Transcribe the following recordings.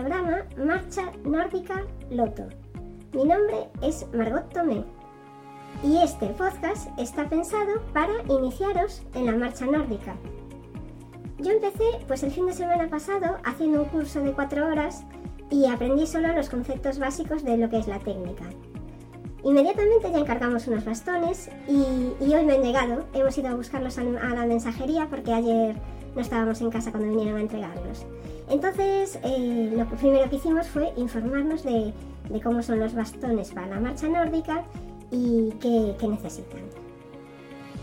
programa Marcha Nórdica Loto. Mi nombre es Margot Tomé y este podcast está pensado para iniciaros en la marcha nórdica. Yo empecé pues el fin de semana pasado haciendo un curso de cuatro horas y aprendí solo los conceptos básicos de lo que es la técnica. Inmediatamente ya encargamos unos bastones y, hoy me han llegado. Hemos ido a buscarlos a, la mensajería porque ayer no estábamos en casa cuando vinieron a entregarlos. Entonces, eh, lo primero que hicimos fue informarnos de, cómo son los bastones para la marcha nórdica y qué, necesitan.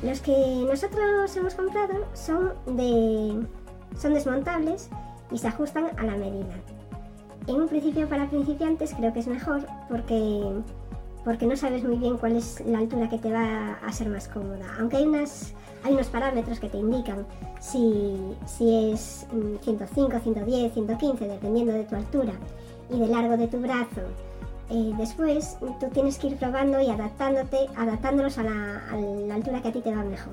Los que nosotros hemos comprado son, son desmontables y se ajustan a la medida. En un principio para principiantes creo que es mejor porque porque no sabes muy bien cuál es la altura que te va a ser más cómoda. Aunque hay, unas, hay unos parámetros que te indican si, si es 105, 110, 115, dependiendo de tu altura y del largo de tu brazo. Eh, después tú tienes que ir probando y adaptándote, adaptándolos a la, altura que a ti te va mejor.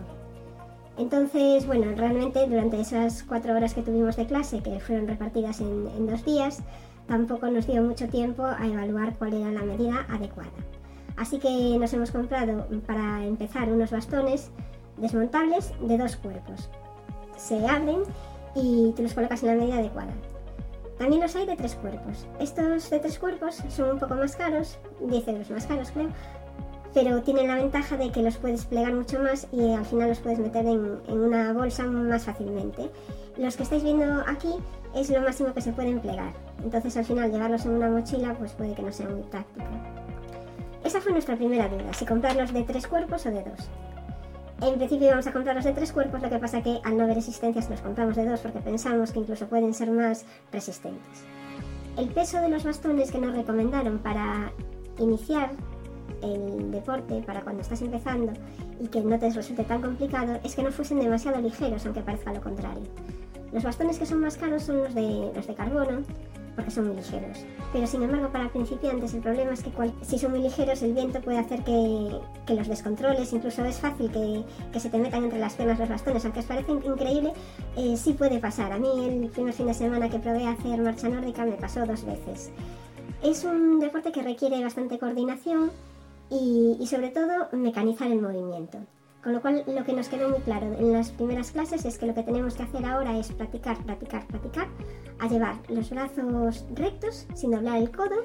Entonces, bueno, realmente durante esas cuatro horas que tuvimos de clase, que fueron repartidas en, en dos días, tampoco nos dio mucho tiempo a evaluar cuál era la medida adecuada. Así que nos hemos comprado para empezar unos bastones desmontables de dos cuerpos. Se abren y tú los colocas en la medida adecuada. También los hay de tres cuerpos. Estos de tres cuerpos son un poco más caros, 10 euros más caros creo, pero tienen la ventaja de que los puedes plegar mucho más y al final los puedes meter en, una bolsa más fácilmente. Los que estáis viendo aquí es lo máximo que se pueden plegar, entonces al final llevarlos en una mochila pues puede que no sea muy práctico. Esa fue nuestra primera duda, si comprarlos de tres cuerpos o de dos. En principio íbamos a comprarlos de tres cuerpos, lo que pasa que al no haber resistencias los compramos de dos porque pensamos que incluso pueden ser más resistentes. El peso de los bastones que nos recomendaron para iniciar el deporte, para cuando estás empezando y que no te resulte tan complicado, es que no fuesen demasiado ligeros, aunque parezca lo contrario. Los bastones que son más caros son los de, los de carbono, porque son muy ligeros. Pero sin embargo, para principiantes el problema es que si son muy ligeros el viento puede hacer que, los descontroles, incluso es fácil que, se te metan entre las piernas los bastones, aunque os parece increíble, eh, sí puede pasar. A mí el primer fin de semana que probé a hacer marcha nórdica me pasó dos veces. Es un deporte que requiere bastante coordinación y, y sobre todo mecanizar el movimiento. Con lo cual, lo que nos quedó muy claro en las primeras clases es que lo que tenemos que hacer ahora es practicar, practicar, practicar, a llevar los brazos rectos sin doblar el codo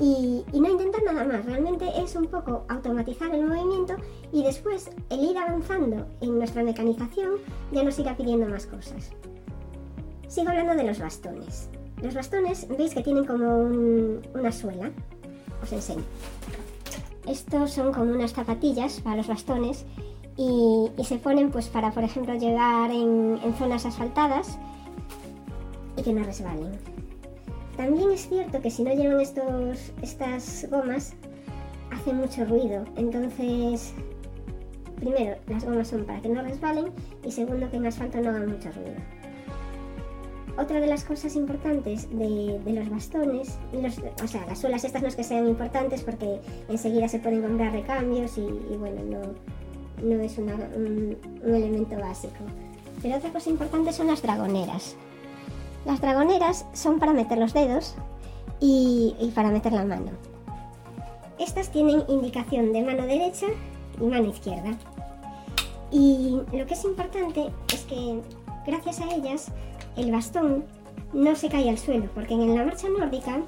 y, no intentar nada más. Realmente es un poco automatizar el movimiento y después el ir avanzando en nuestra mecanización ya nos irá pidiendo más cosas. Sigo hablando de los bastones. Los bastones veis que tienen como una suela. Os enseño. Estos son como unas zapatillas para los bastones y, se ponen pues para, por ejemplo, llegar en, zonas asfaltadas y que no resbalen. También es cierto que si no llevan estos, estas gomas, hace mucho ruido. Entonces, primero, las gomas son para que no resbalen y segundo, que en asfalto no hagan mucho ruido. Otra de las cosas importantes de, los bastones, o sea, las suelas estas no es que sean importantes porque enseguida se pueden comprar recambios y, y bueno, no, no es un, elemento básico. Pero otra cosa importante son las dragoneras. Las dragoneras son para meter los dedos y, para meter la mano. Estas tienen indicación de mano derecha y mano izquierda. Y lo que es importante es que gracias a ellas el bastón no se cae al suelo, porque en la marcha nórdica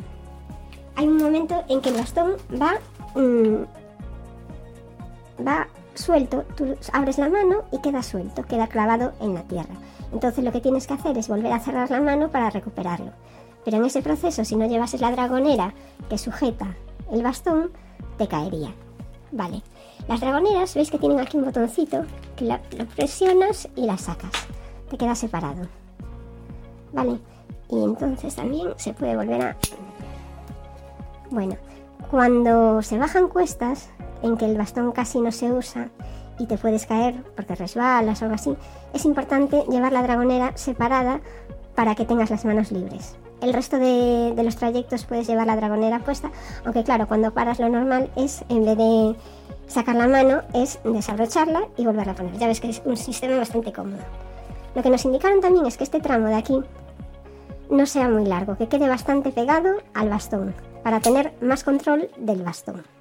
hay un momento en que el bastón va, mm, va suelto, tú abres la mano y queda suelto, queda clavado en la tierra. Entonces lo que tienes que hacer es volver a cerrar la mano para recuperarlo. Pero en ese proceso, si no llevases la dragonera que sujeta el bastón, te caería. Vale. Las dragoneras, veis que tienen aquí un botoncito que lo, presionas y la sacas. Te queda separado. Vale. Y entonces también se puede volver a... Bueno, cuando se bajan cuestas, en que el bastón casi no se usa y te puedes caer porque resbalas o algo así, es importante llevar la dragonera separada para que tengas las manos libres. El resto de, los trayectos puedes llevar la dragonera puesta, aunque claro, cuando paras lo normal es, en vez de sacar la mano, es desabrocharla y volverla a poner. Ya ves que es un sistema bastante cómodo. Lo que nos indicaron también es que este tramo de aquí no sea muy largo, que quede bastante pegado al bastón, para tener más control del bastón.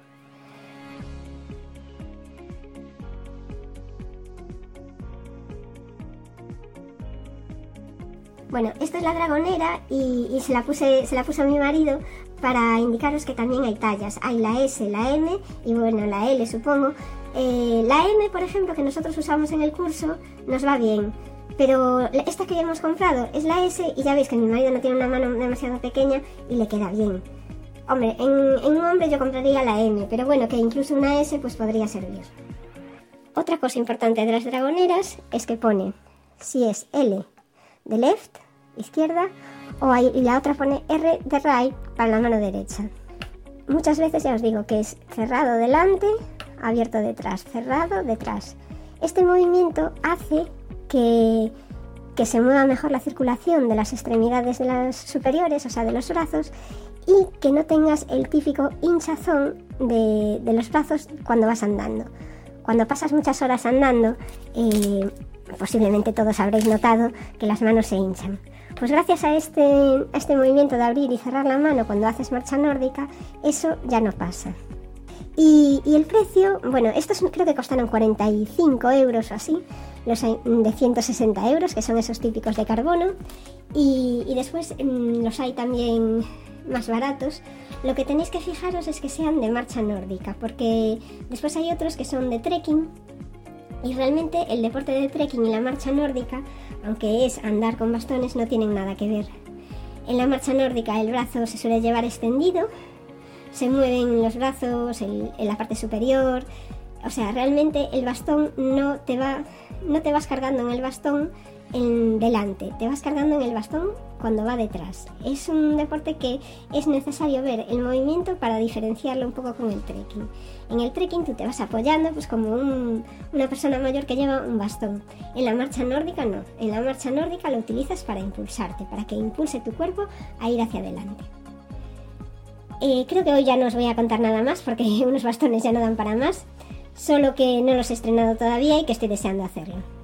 Bueno, esta es la dragonera y, se, la puse, se la puse a mi marido para indicaros que también hay tallas. Hay la S, la M y bueno, la L supongo. Eh, la M, por ejemplo, que nosotros usamos en el curso, nos va bien. Pero esta que hemos comprado es la S y ya veis que mi marido no tiene una mano demasiado pequeña y le queda bien. Hombre, en, en un hombre yo compraría la M, pero bueno, que incluso una S pues podría servir. Otra cosa importante de las dragoneras es que pone si es L de left izquierda o y la otra pone R de right para la mano derecha. Muchas veces ya os digo que es cerrado delante, abierto detrás, cerrado detrás. Este movimiento hace que, que se mueva mejor la circulación de las extremidades de las superiores, o sea, de los brazos, y que no tengas el típico hinchazón de, de los brazos cuando vas andando. Cuando pasas muchas horas andando, eh, posiblemente todos habréis notado que las manos se hinchan. Pues gracias a este, este movimiento de abrir y cerrar la mano cuando haces marcha nórdica, eso ya no pasa. Y, el precio, bueno, estos creo que costaron 45 euros o así, los hay de 160 euros, que son esos típicos de carbono, y, y después mm, los hay también más baratos. Lo que tenéis que fijaros es que sean de marcha nórdica, porque después hay otros que son de trekking, y realmente el deporte de trekking y la marcha nórdica, aunque es andar con bastones, no tienen nada que ver. En la marcha nórdica el brazo se suele llevar extendido, se mueven los brazos en la parte superior, o sea, realmente el bastón no te va, no te vas cargando en el bastón en delante, te vas cargando en el bastón cuando va detrás. Es un deporte que es necesario ver el movimiento para diferenciarlo un poco con el trekking. En el trekking tú te vas apoyando pues como una persona mayor que lleva un bastón. En la marcha nórdica no. En la marcha nórdica lo utilizas para impulsarte, para que impulse tu cuerpo a ir hacia adelante. Eh, creo que hoy ya no os voy a contar nada más porque unos bastones ya no dan para más, solo que no los he estrenado todavía y que estoy deseando hacerlo.